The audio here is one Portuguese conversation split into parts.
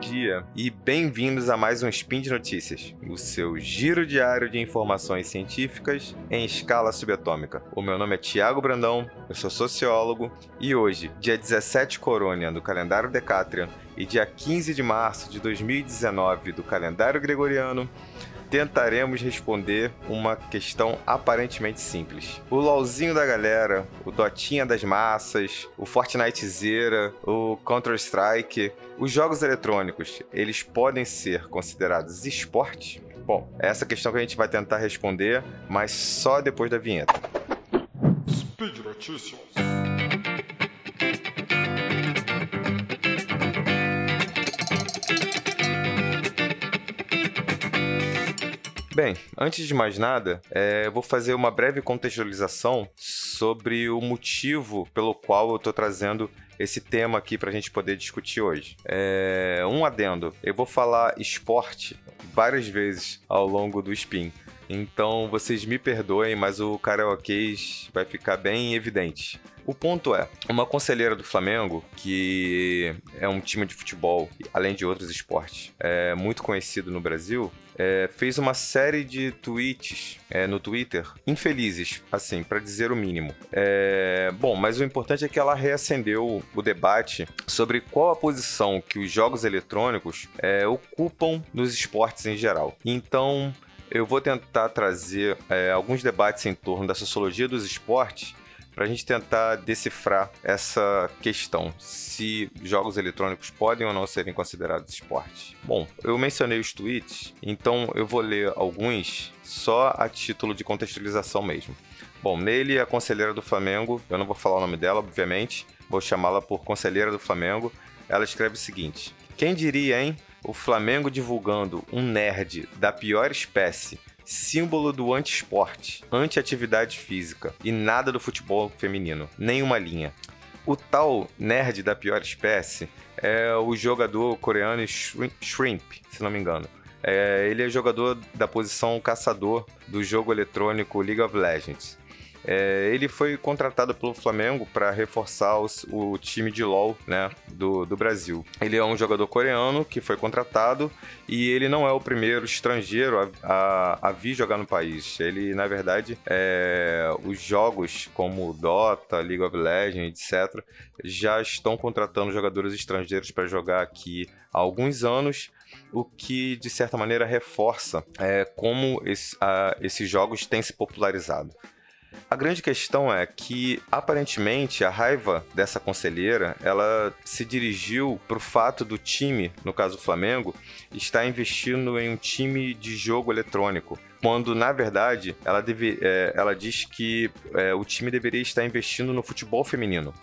dia e bem-vindos a mais um Spin de Notícias, o seu giro diário de informações científicas em escala subatômica. O meu nome é Tiago Brandão, eu sou sociólogo e hoje, dia 17 Corônia do calendário Decatrian e dia 15 de março de 2019 do calendário Gregoriano, tentaremos responder uma questão aparentemente simples. O LOLzinho da galera, o Dotinha das massas, o Fortnite Zera, o Counter-Strike, os jogos eletrônicos, eles podem ser considerados esporte? Bom, é essa questão que a gente vai tentar responder, mas só depois da vinheta. Speed Notícias. Bem, antes de mais nada, é, eu vou fazer uma breve contextualização sobre o motivo pelo qual eu estou trazendo esse tema aqui para a gente poder discutir hoje. É, um adendo: eu vou falar esporte várias vezes ao longo do spin. Então vocês me perdoem, mas o karaokês vai ficar bem evidente. O ponto é, uma conselheira do Flamengo, que é um time de futebol, além de outros esportes, é muito conhecido no Brasil, é, fez uma série de tweets é, no Twitter infelizes, assim, para dizer o mínimo. É, bom, mas o importante é que ela reacendeu o debate sobre qual a posição que os jogos eletrônicos é, ocupam nos esportes em geral. Então, eu vou tentar trazer é, alguns debates em torno da sociologia dos esportes para a gente tentar decifrar essa questão, se jogos eletrônicos podem ou não serem considerados esportes. Bom, eu mencionei os tweets, então eu vou ler alguns só a título de contextualização mesmo. Bom, nele a conselheira do Flamengo, eu não vou falar o nome dela, obviamente, vou chamá-la por conselheira do Flamengo. Ela escreve o seguinte: Quem diria, hein? O Flamengo divulgando um nerd da pior espécie símbolo do anti-esporte, anti-atividade física e nada do futebol feminino, nenhuma linha. O tal nerd da pior espécie é o jogador coreano Shrimp, se não me engano. É, ele é jogador da posição caçador do jogo eletrônico League of Legends. É, ele foi contratado pelo Flamengo para reforçar os, o time de LoL né, do, do Brasil. Ele é um jogador coreano que foi contratado e ele não é o primeiro estrangeiro a, a, a vir jogar no país. Ele, na verdade, é, os jogos como Dota, League of Legends, etc., já estão contratando jogadores estrangeiros para jogar aqui há alguns anos o que de certa maneira reforça é, como esse, a, esses jogos têm se popularizado. A grande questão é que, aparentemente, a raiva dessa conselheira, ela se dirigiu para o fato do time, no caso o Flamengo, estar investindo em um time de jogo eletrônico quando na verdade ela, deve, é, ela diz que é, o time deveria estar investindo no futebol feminino.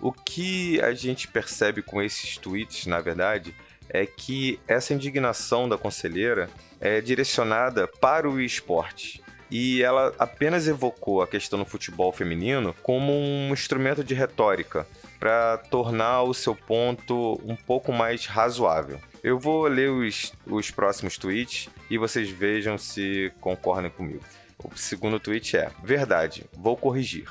O que a gente percebe com esses tweets, na verdade, é que essa indignação da conselheira é direcionada para o esporte e ela apenas evocou a questão do futebol feminino como um instrumento de retórica para tornar o seu ponto um pouco mais razoável. Eu vou ler os, os próximos tweets e vocês vejam se concordam comigo. O segundo tweet é: Verdade, vou corrigir.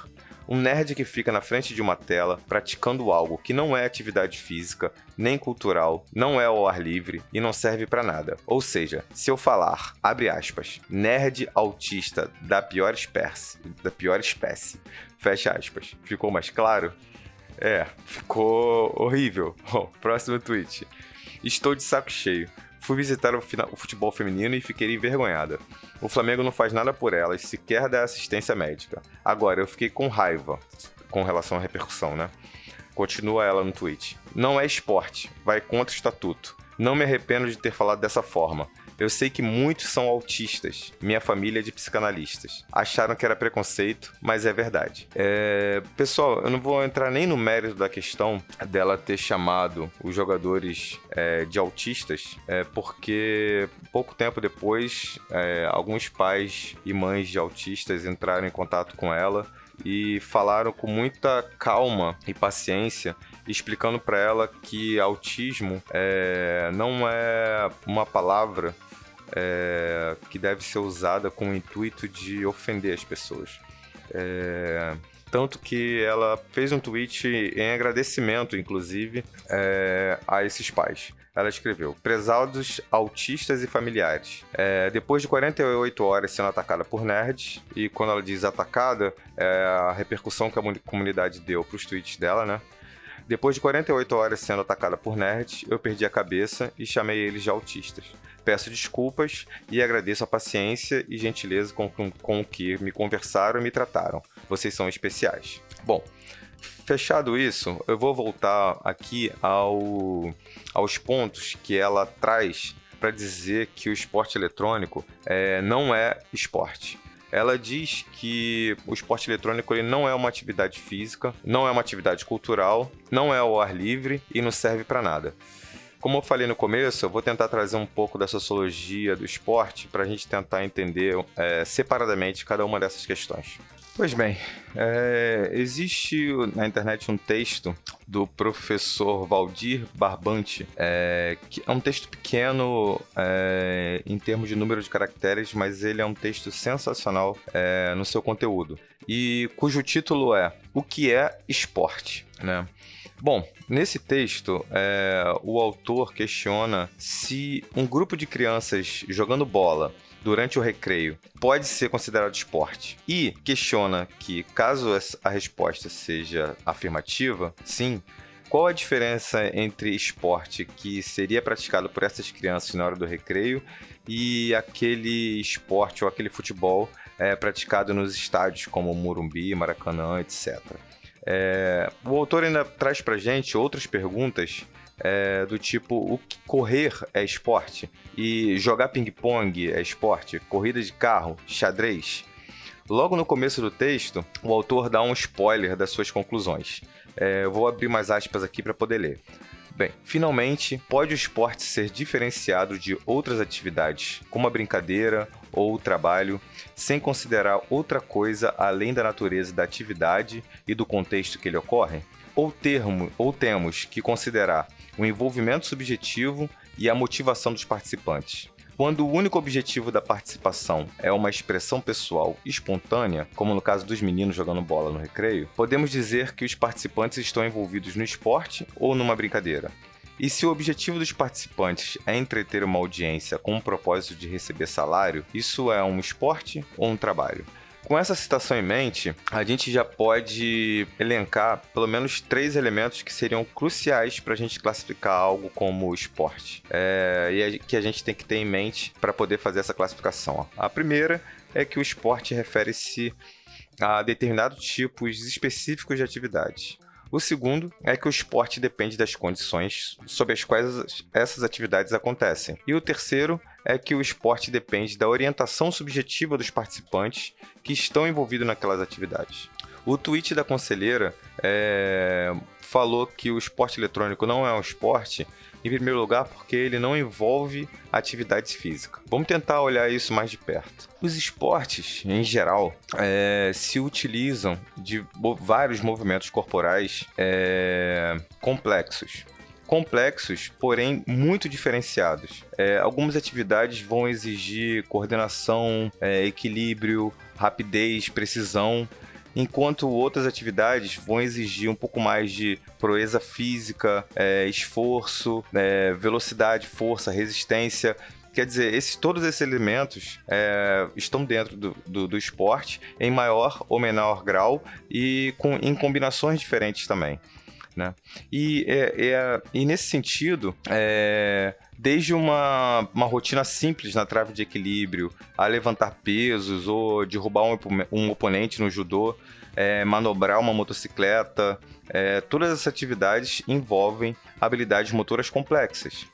Um nerd que fica na frente de uma tela praticando algo que não é atividade física, nem cultural, não é ao ar livre e não serve para nada. Ou seja, se eu falar, abre aspas, nerd autista da pior espécie, da pior espécie, fecha aspas. Ficou mais claro? É, ficou horrível. Bom, próximo tweet. Estou de saco cheio. Fui visitar o, o, futebol feminino e fiquei envergonhada. O Flamengo não faz nada por elas, sequer dá assistência médica. Agora, eu fiquei com raiva com relação à repercussão, né? Continua ela no tweet. Não é esporte, vai contra o estatuto. Não me arrependo de ter falado dessa forma. Eu sei que muitos são autistas, minha família é de psicanalistas. Acharam que era preconceito, mas é verdade. É... Pessoal, eu não vou entrar nem no mérito da questão dela ter chamado os jogadores é, de autistas, é, porque pouco tempo depois, é, alguns pais e mães de autistas entraram em contato com ela e falaram com muita calma e paciência explicando para ela que autismo é, não é uma palavra é, que deve ser usada com o intuito de ofender as pessoas. É, tanto que ela fez um tweet em agradecimento, inclusive, é, a esses pais. ela escreveu: Prezados autistas e familiares. É, depois de 48 horas sendo atacada por nerds, e quando ela diz atacada, é a repercussão que a comunidade deu para os tweets dela, né? Depois de 48 horas sendo atacada por nerds, eu perdi a cabeça e chamei eles de autistas. Peço desculpas e agradeço a paciência e gentileza com, com, com que me conversaram e me trataram. Vocês são especiais. Bom, fechado isso, eu vou voltar aqui ao, aos pontos que ela traz para dizer que o esporte eletrônico é, não é esporte ela diz que o esporte eletrônico ele não é uma atividade física, não é uma atividade cultural, não é ao ar livre e não serve para nada. Como eu falei no começo, eu vou tentar trazer um pouco da sociologia do esporte para a gente tentar entender é, separadamente cada uma dessas questões. Pois bem, é, existe na internet um texto do professor Valdir Barbante, é, que é um texto pequeno é, em termos de número de caracteres, mas ele é um texto sensacional é, no seu conteúdo, e cujo título é O que é esporte? Né? Bom, nesse texto, é, o autor questiona se um grupo de crianças jogando bola durante o recreio pode ser considerado esporte. E questiona que, caso a resposta seja afirmativa, sim, qual a diferença entre esporte que seria praticado por essas crianças na hora do recreio e aquele esporte ou aquele futebol é, praticado nos estádios como Murumbi, Maracanã, etc. É, o autor ainda traz pra gente outras perguntas é, do tipo o que correr é esporte e jogar ping-pong é esporte, corrida de carro, xadrez. Logo no começo do texto, o autor dá um spoiler das suas conclusões. É, eu vou abrir mais aspas aqui para poder ler. Bem, finalmente, pode o esporte ser diferenciado de outras atividades, como a brincadeira ou o trabalho, sem considerar outra coisa além da natureza da atividade e do contexto que ele ocorre? Ou, termo, ou temos que considerar o envolvimento subjetivo e a motivação dos participantes. Quando o único objetivo da participação é uma expressão pessoal espontânea, como no caso dos meninos jogando bola no recreio, podemos dizer que os participantes estão envolvidos no esporte ou numa brincadeira. E se o objetivo dos participantes é entreter uma audiência com o propósito de receber salário, isso é um esporte ou um trabalho? Com essa citação em mente, a gente já pode elencar pelo menos três elementos que seriam cruciais para a gente classificar algo como esporte. É, e que a gente tem que ter em mente para poder fazer essa classificação. A primeira é que o esporte refere-se a determinados tipos específicos de atividades. O segundo é que o esporte depende das condições sob as quais essas atividades acontecem. E o terceiro é que o esporte depende da orientação subjetiva dos participantes que estão envolvidos naquelas atividades. O tweet da conselheira é, falou que o esporte eletrônico não é um esporte, em primeiro lugar porque ele não envolve atividade física. Vamos tentar olhar isso mais de perto. Os esportes, em geral, é, se utilizam de vários movimentos corporais é, complexos complexos, porém muito diferenciados. É, algumas atividades vão exigir coordenação, é, equilíbrio, rapidez, precisão, enquanto outras atividades vão exigir um pouco mais de proeza física, é, esforço, é, velocidade, força, resistência. Quer dizer, esses, todos esses elementos é, estão dentro do, do, do, esporte em maior ou menor grau e com, em combinações diferentes também. Né? E, é, é, e nesse sentido, é, desde uma, uma rotina simples na trave de equilíbrio, a levantar pesos ou derrubar um, um oponente no judô, é, manobrar uma motocicleta, é, todas essas atividades envolvem habilidades motoras complexas.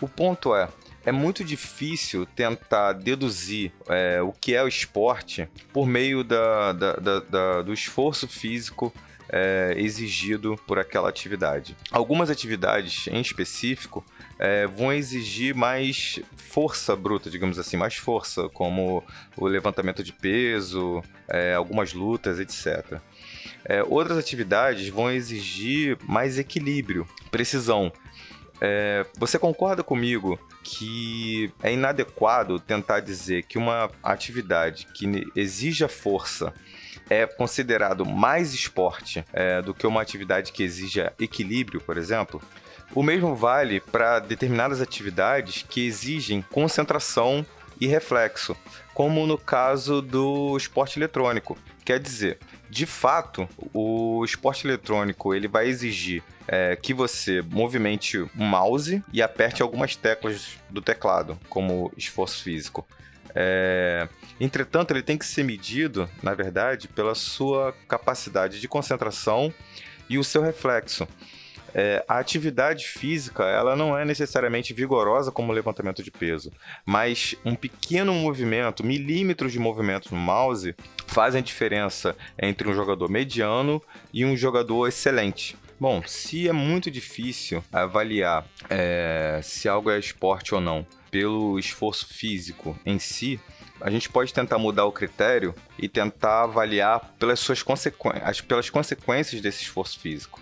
O ponto é, é muito difícil tentar deduzir é, o que é o esporte por meio da, da, da, do esforço físico é, exigido por aquela atividade. Algumas atividades em específico é, vão exigir mais força bruta, digamos assim, mais força, como o levantamento de peso, é, algumas lutas, etc. É, outras atividades vão exigir mais equilíbrio, precisão. É, você concorda comigo que é inadequado tentar dizer que uma atividade que exija força é considerado mais esporte é, do que uma atividade que exija equilíbrio, por exemplo? O mesmo vale para determinadas atividades que exigem concentração e reflexo, como no caso do esporte eletrônico. Quer dizer, de fato, o esporte eletrônico ele vai exigir é, que você movimente o mouse e aperte algumas teclas do teclado, como esforço físico. É... Entretanto, ele tem que ser medido, na verdade, pela sua capacidade de concentração e o seu reflexo. É, a atividade física ela não é necessariamente vigorosa como o levantamento de peso, mas um pequeno movimento, milímetros de movimento no mouse, fazem diferença entre um jogador mediano e um jogador excelente. Bom, se é muito difícil avaliar é, se algo é esporte ou não pelo esforço físico em si, a gente pode tentar mudar o critério e tentar avaliar pelas suas consequências, pelas consequências desse esforço físico.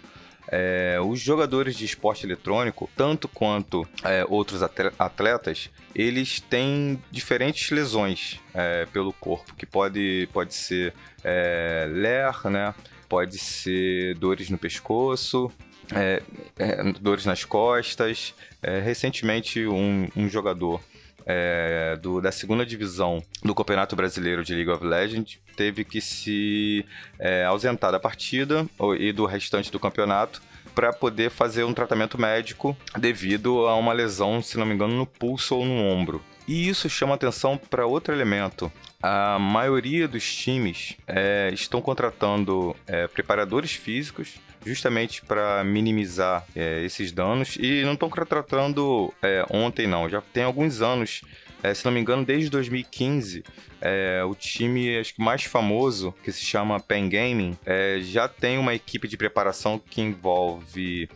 É, os jogadores de esporte eletrônico, tanto quanto é, outros atletas, eles têm diferentes lesões é, pelo corpo, que pode, pode ser é, ler, né? pode ser dores no pescoço, é, é, dores nas costas. É, recentemente, um, um jogador é, do, da segunda divisão do Campeonato Brasileiro de League of Legends teve que se é, ausentar da partida e do restante do campeonato para poder fazer um tratamento médico devido a uma lesão, se não me engano, no pulso ou no ombro. E isso chama atenção para outro elemento. A maioria dos times é, estão contratando é, preparadores físicos justamente para minimizar é, esses danos e não estão contratando é, ontem não, já tem alguns anos é, se não me engano, desde 2015, é, o time acho que mais famoso, que se chama Pen Gaming, é, já tem uma equipe de preparação que envolve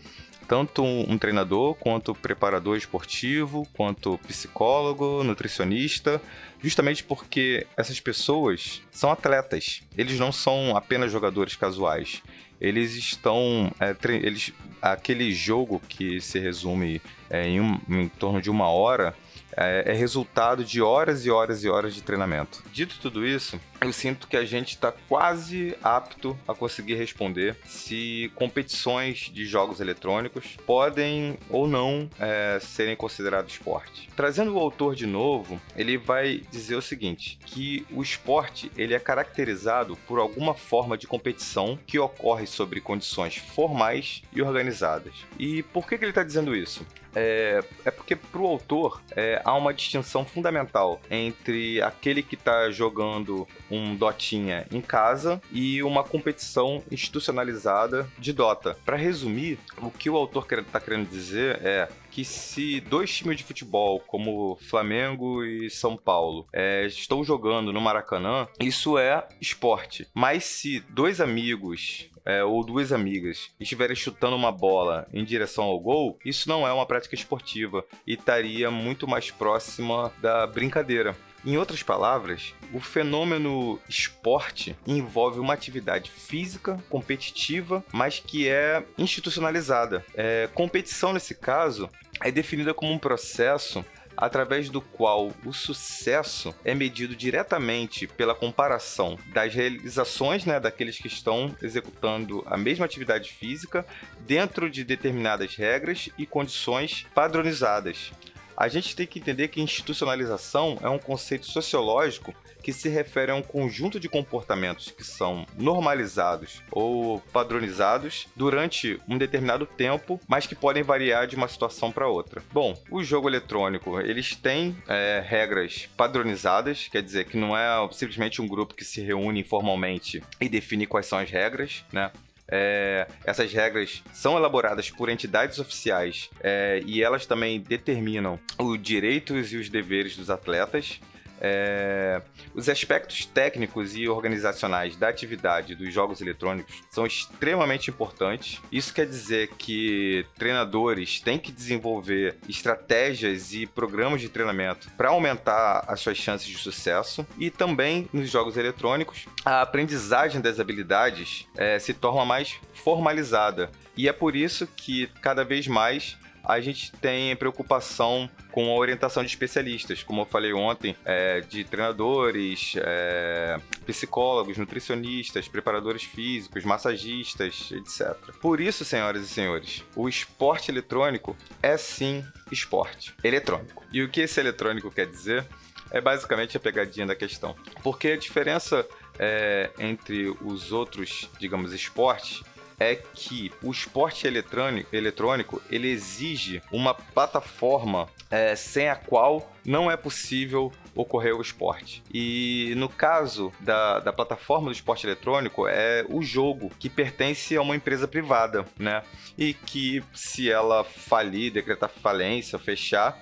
tanto um treinador, quanto preparador esportivo, quanto psicólogo, nutricionista, justamente porque essas pessoas são atletas. Eles não são apenas jogadores casuais. Eles estão. É, eles, aquele jogo que se resume é, em, um, em torno de uma hora é, é, resultado de horas e horas e horas de treinamento. Dito tudo isso, eu sinto que a gente está quase apto a conseguir responder se competições de jogos eletrônicos podem ou não é, serem considerados esporte. Trazendo o autor de novo, ele vai dizer o seguinte: que o esporte ele é caracterizado por alguma forma de competição que ocorre sobre condições formais e organizadas. E por que, que ele está dizendo isso? É, é porque para o autor é, há uma distinção fundamental entre aquele que está jogando um Dotinha em casa e uma competição institucionalizada de Dota. Para resumir, o que o autor está querendo dizer é que se dois times de futebol, como Flamengo e São Paulo, é, estão jogando no Maracanã, isso é esporte. Mas se dois amigos é, ou duas amigas estiverem chutando uma bola em direção ao gol, isso não é uma prática esportiva e estaria muito mais próxima da brincadeira. Em outras palavras, o fenômeno esporte envolve uma atividade física, competitiva, mas que é institucionalizada. É, competição, nesse caso, é definida como um processo através do qual o sucesso é medido diretamente pela comparação das realizações né, daqueles que estão executando a mesma atividade física dentro de determinadas regras e condições padronizadas. A gente tem que entender que institucionalização é um conceito sociológico que se refere a um conjunto de comportamentos que são normalizados ou padronizados durante um determinado tempo, mas que podem variar de uma situação para outra. Bom, o jogo eletrônico eles têm é, regras padronizadas, quer dizer que não é simplesmente um grupo que se reúne informalmente e define quais são as regras, né? É, essas regras são elaboradas por entidades oficiais é, e elas também determinam os direitos e os deveres dos atletas. É, os aspectos técnicos e organizacionais da atividade dos jogos eletrônicos são extremamente importantes. Isso quer dizer que treinadores têm que desenvolver estratégias e programas de treinamento para aumentar as suas chances de sucesso. E também nos jogos eletrônicos, a aprendizagem das habilidades é, se torna mais formalizada. E é por isso que cada vez mais a gente tem preocupação com a orientação de especialistas, como eu falei ontem, é, de treinadores, é, psicólogos, nutricionistas, preparadores físicos, massagistas, etc. Por isso, senhoras e senhores, o esporte eletrônico é sim esporte eletrônico. E o que esse eletrônico quer dizer? É basicamente a pegadinha da questão. Porque a diferença é, entre os outros, digamos, esportes é que o esporte eletrônico, eletrônico ele exige uma plataforma é, sem a qual não é possível ocorrer o esporte. E no caso da, da plataforma do esporte eletrônico, é o jogo que pertence a uma empresa privada, né? E que se ela falir, decretar falência, fechar,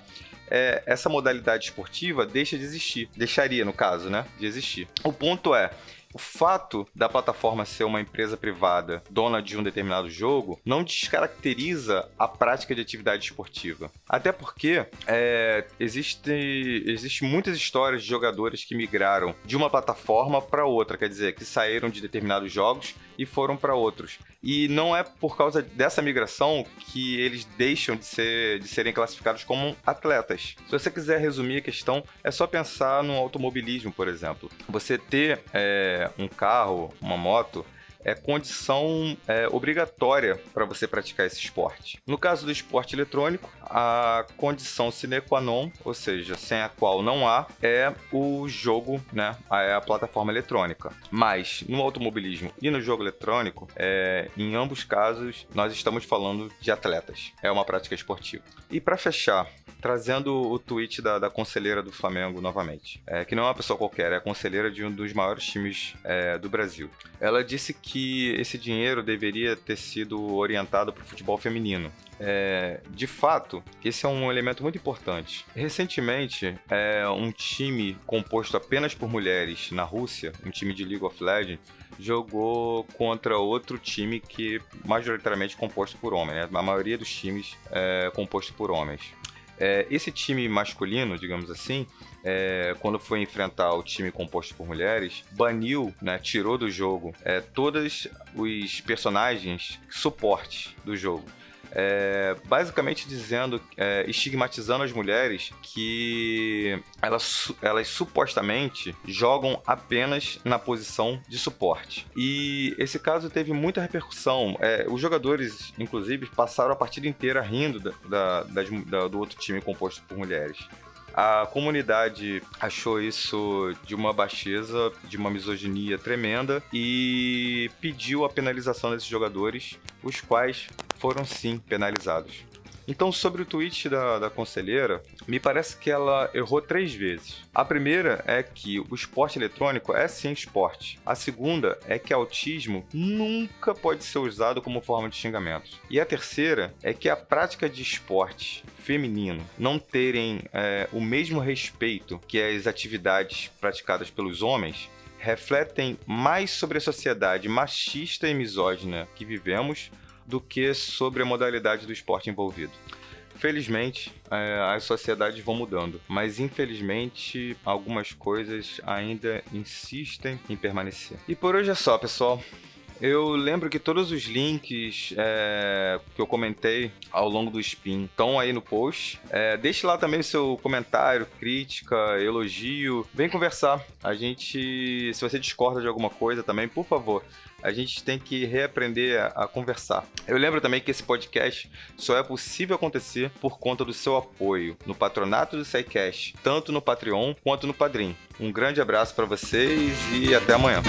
é, essa modalidade esportiva deixa de existir. Deixaria, no caso, né? De existir. O ponto é, o fato da plataforma ser uma empresa privada, dona de um determinado jogo, não descaracteriza a prática de atividade esportiva. Até porque é, existe, existe muitas histórias de jogadores que migraram de uma plataforma para outra, quer dizer, que saíram de determinados jogos e foram para outros. E não é por causa dessa migração que eles deixam de, ser, de serem classificados como atletas. Se você quiser resumir a questão, é só pensar no automobilismo, por exemplo. Você ter é, um carro, uma moto, é condição é, obrigatória para você praticar esse esporte. No caso do esporte eletrônico, a condição sine qua non, ou seja, sem a qual não há, é o jogo, né? É a plataforma eletrônica. Mas no automobilismo e no jogo eletrônico, é, em ambos casos, nós estamos falando de atletas. É uma prática esportiva. E para fechar, trazendo o tweet da, da conselheira do Flamengo novamente, é, que não é uma pessoa qualquer, é a conselheira de um dos maiores times é, do Brasil. Ela disse que esse dinheiro deveria ter sido orientado para o futebol feminino. É, de fato, esse é um elemento muito importante. Recentemente, é, um time composto apenas por mulheres na Rússia, um time de League of Legends, jogou contra outro time que majoritariamente composto por homens. Né? A maioria dos times é composto por homens. É, esse time masculino, digamos assim, é, quando foi enfrentar o time composto por mulheres, baniu, né, tirou do jogo é, todos os personagens suporte do jogo é, basicamente dizendo, é, estigmatizando as mulheres que elas, elas supostamente jogam apenas na posição de suporte. E esse caso teve muita repercussão. É, os jogadores, inclusive, passaram a partida inteira rindo da, da, da, do outro time composto por mulheres. A comunidade achou isso de uma baixeza, de uma misoginia tremenda e pediu a penalização desses jogadores, os quais foram sim penalizados. Então, sobre o tweet da, da conselheira, me parece que ela errou três vezes. A primeira é que o esporte eletrônico é sim esporte. A segunda é que autismo nunca pode ser usado como forma de xingamento. E a terceira é que a prática de esporte feminino não terem é, o mesmo respeito que as atividades praticadas pelos homens refletem mais sobre a sociedade machista e misógina que vivemos do que sobre a modalidade do esporte envolvido. Felizmente, é, as sociedades vão mudando, mas infelizmente algumas coisas ainda insistem em permanecer. E por hoje é só, pessoal. Eu lembro que todos os links é, que eu comentei ao longo do Spin estão aí no post. É, deixe lá também o seu comentário, crítica, elogio. Vem conversar. A gente, se você discorda de alguma coisa também, por favor, a gente tem que reaprender a, a, conversar. Eu lembro também que esse podcast só é possível acontecer por conta do seu apoio no patronato do SciCast, tanto no Patreon quanto no Padrim. Um grande abraço para vocês e até amanhã.